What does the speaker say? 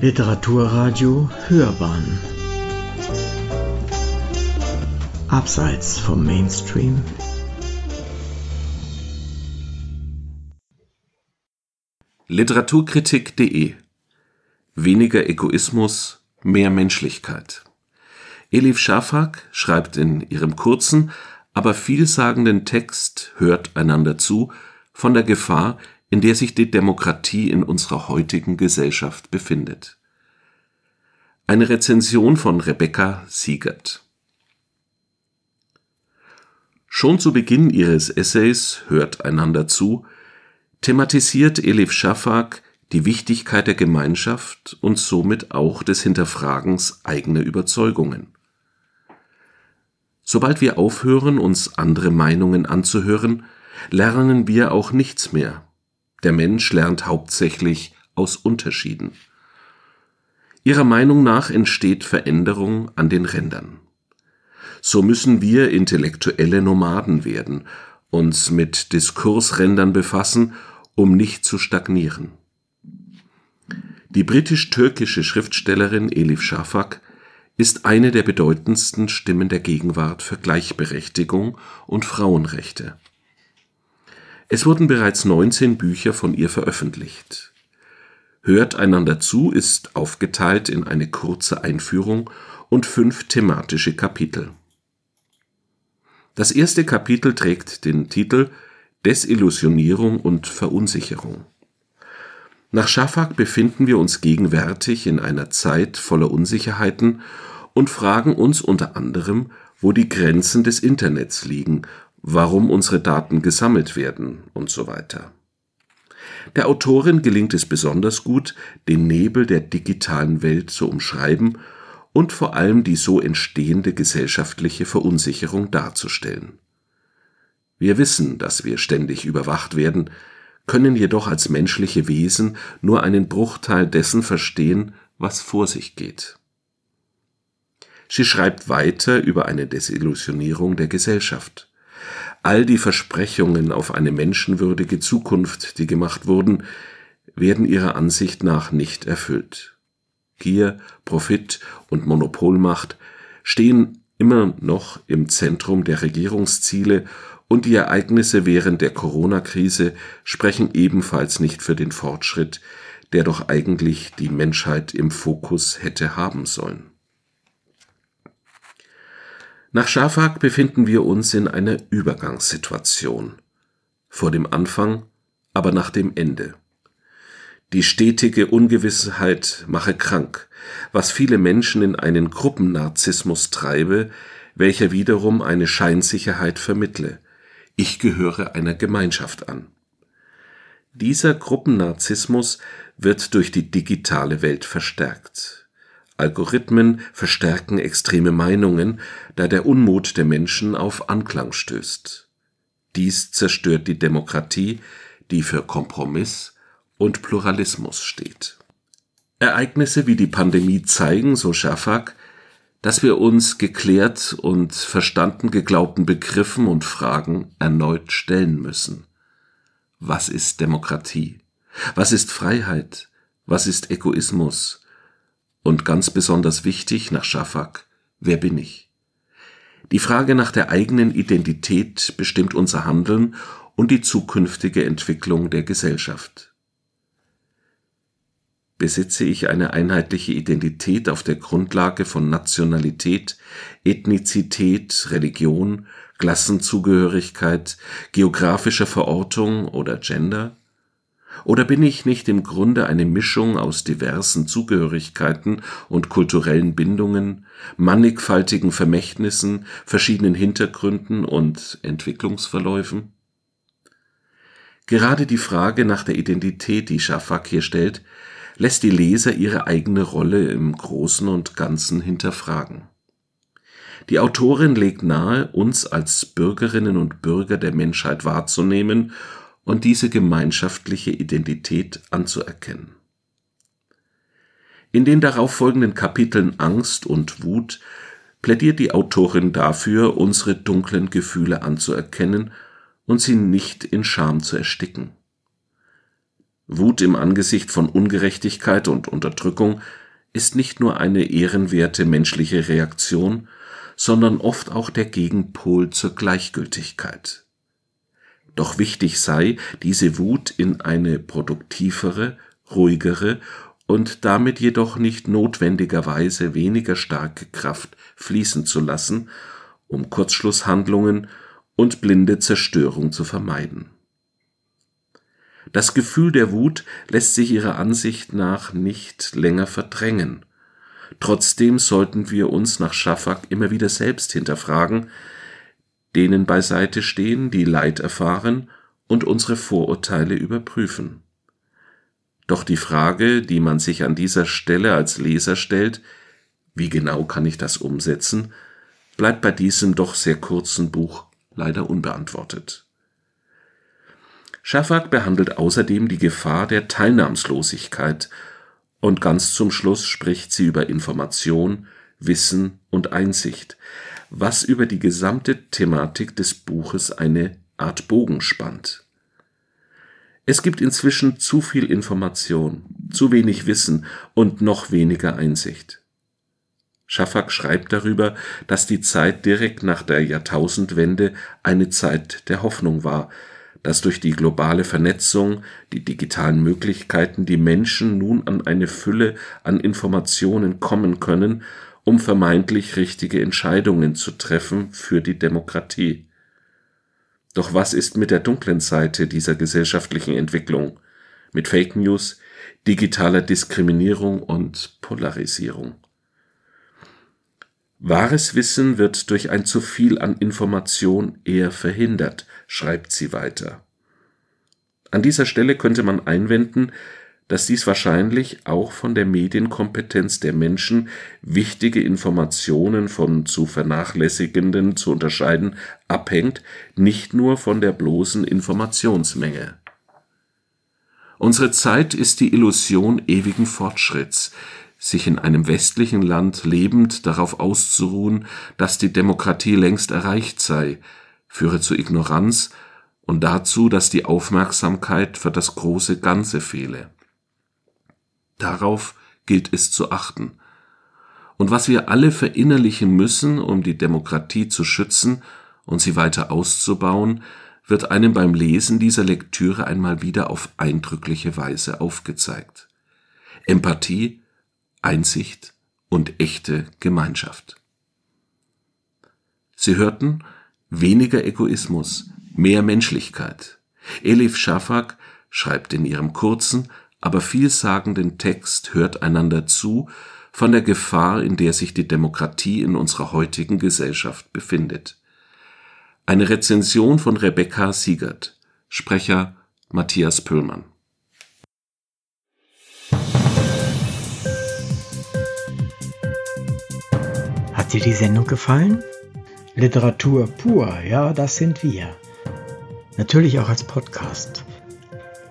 Literaturradio Hörbahn. Abseits vom Mainstream. Literaturkritik.de Weniger Egoismus, mehr Menschlichkeit. Elif Shafak schreibt in ihrem kurzen, aber vielsagenden Text Hört einander zu von der Gefahr, in der sich die Demokratie in unserer heutigen Gesellschaft befindet. Eine Rezension von Rebecca Siegert Schon zu Beginn ihres Essays Hört einander zu thematisiert Elif Shafak die Wichtigkeit der Gemeinschaft und somit auch des Hinterfragens eigener Überzeugungen. Sobald wir aufhören, uns andere Meinungen anzuhören, lernen wir auch nichts mehr, der Mensch lernt hauptsächlich aus Unterschieden. Ihrer Meinung nach entsteht Veränderung an den Rändern. So müssen wir intellektuelle Nomaden werden, uns mit Diskursrändern befassen, um nicht zu stagnieren. Die britisch-türkische Schriftstellerin Elif Shafak ist eine der bedeutendsten Stimmen der Gegenwart für Gleichberechtigung und Frauenrechte. Es wurden bereits 19 Bücher von ihr veröffentlicht. Hört einander zu ist aufgeteilt in eine kurze Einführung und fünf thematische Kapitel. Das erste Kapitel trägt den Titel Desillusionierung und Verunsicherung. Nach Schafak befinden wir uns gegenwärtig in einer Zeit voller Unsicherheiten und fragen uns unter anderem, wo die Grenzen des Internets liegen warum unsere Daten gesammelt werden und so weiter. Der Autorin gelingt es besonders gut, den Nebel der digitalen Welt zu umschreiben und vor allem die so entstehende gesellschaftliche Verunsicherung darzustellen. Wir wissen, dass wir ständig überwacht werden, können jedoch als menschliche Wesen nur einen Bruchteil dessen verstehen, was vor sich geht. Sie schreibt weiter über eine Desillusionierung der Gesellschaft all die Versprechungen auf eine menschenwürdige Zukunft, die gemacht wurden, werden ihrer Ansicht nach nicht erfüllt. Gier, Profit und Monopolmacht stehen immer noch im Zentrum der Regierungsziele und die Ereignisse während der Corona-Krise sprechen ebenfalls nicht für den Fortschritt, der doch eigentlich die Menschheit im Fokus hätte haben sollen. Nach Schafak befinden wir uns in einer Übergangssituation. Vor dem Anfang, aber nach dem Ende. Die stetige Ungewissheit mache krank, was viele Menschen in einen Gruppennarzissmus treibe, welcher wiederum eine Scheinsicherheit vermittle. Ich gehöre einer Gemeinschaft an. Dieser Gruppennarzissmus wird durch die digitale Welt verstärkt. Algorithmen verstärken extreme Meinungen, da der Unmut der Menschen auf Anklang stößt. Dies zerstört die Demokratie, die für Kompromiss und Pluralismus steht. Ereignisse wie die Pandemie zeigen, so Schafak, dass wir uns geklärt und verstanden geglaubten Begriffen und Fragen erneut stellen müssen. Was ist Demokratie? Was ist Freiheit? Was ist Egoismus? Und ganz besonders wichtig nach Schafak, wer bin ich? Die Frage nach der eigenen Identität bestimmt unser Handeln und die zukünftige Entwicklung der Gesellschaft. Besitze ich eine einheitliche Identität auf der Grundlage von Nationalität, Ethnizität, Religion, Klassenzugehörigkeit, geografischer Verortung oder Gender? Oder bin ich nicht im Grunde eine Mischung aus diversen Zugehörigkeiten und kulturellen Bindungen, mannigfaltigen Vermächtnissen, verschiedenen Hintergründen und Entwicklungsverläufen? Gerade die Frage nach der Identität, die Schafak hier stellt, lässt die Leser ihre eigene Rolle im Großen und Ganzen hinterfragen. Die Autorin legt nahe, uns als Bürgerinnen und Bürger der Menschheit wahrzunehmen und diese gemeinschaftliche Identität anzuerkennen. In den darauffolgenden Kapiteln Angst und Wut plädiert die Autorin dafür, unsere dunklen Gefühle anzuerkennen und sie nicht in Scham zu ersticken. Wut im Angesicht von Ungerechtigkeit und Unterdrückung ist nicht nur eine ehrenwerte menschliche Reaktion, sondern oft auch der Gegenpol zur Gleichgültigkeit. Doch wichtig sei, diese Wut in eine produktivere, ruhigere und damit jedoch nicht notwendigerweise weniger starke Kraft fließen zu lassen, um Kurzschlusshandlungen und blinde Zerstörung zu vermeiden. Das Gefühl der Wut lässt sich ihrer Ansicht nach nicht länger verdrängen. Trotzdem sollten wir uns nach Schafak immer wieder selbst hinterfragen, denen beiseite stehen, die Leid erfahren und unsere Vorurteile überprüfen. Doch die Frage, die man sich an dieser Stelle als Leser stellt, wie genau kann ich das umsetzen, bleibt bei diesem doch sehr kurzen Buch leider unbeantwortet. Schafak behandelt außerdem die Gefahr der Teilnahmslosigkeit und ganz zum Schluss spricht sie über Information, Wissen und Einsicht, was über die gesamte Thematik des Buches eine Art Bogen spannt. Es gibt inzwischen zu viel Information, zu wenig Wissen und noch weniger Einsicht. Schafak schreibt darüber, dass die Zeit direkt nach der Jahrtausendwende eine Zeit der Hoffnung war, dass durch die globale Vernetzung, die digitalen Möglichkeiten die Menschen nun an eine Fülle an Informationen kommen können, um vermeintlich richtige Entscheidungen zu treffen für die Demokratie. Doch was ist mit der dunklen Seite dieser gesellschaftlichen Entwicklung, mit Fake News, digitaler Diskriminierung und Polarisierung? Wahres Wissen wird durch ein zu viel an Information eher verhindert, schreibt sie weiter. An dieser Stelle könnte man einwenden, dass dies wahrscheinlich auch von der Medienkompetenz der Menschen, wichtige Informationen von zu vernachlässigenden zu unterscheiden, abhängt, nicht nur von der bloßen Informationsmenge. Unsere Zeit ist die Illusion ewigen Fortschritts, sich in einem westlichen Land lebend darauf auszuruhen, dass die Demokratie längst erreicht sei, führe zu Ignoranz und dazu, dass die Aufmerksamkeit für das große Ganze fehle. Darauf gilt es zu achten. Und was wir alle verinnerlichen müssen, um die Demokratie zu schützen und sie weiter auszubauen, wird einem beim Lesen dieser Lektüre einmal wieder auf eindrückliche Weise aufgezeigt. Empathie, Einsicht und echte Gemeinschaft. Sie hörten weniger Egoismus, mehr Menschlichkeit. Elif Shafak schreibt in ihrem kurzen, aber vielsagenden Text Hört einander zu von der Gefahr, in der sich die Demokratie in unserer heutigen Gesellschaft befindet. Eine Rezension von Rebecca Siegert, Sprecher Matthias Pöllmann. Hat dir die Sendung gefallen? Literatur pur, ja, das sind wir. Natürlich auch als Podcast.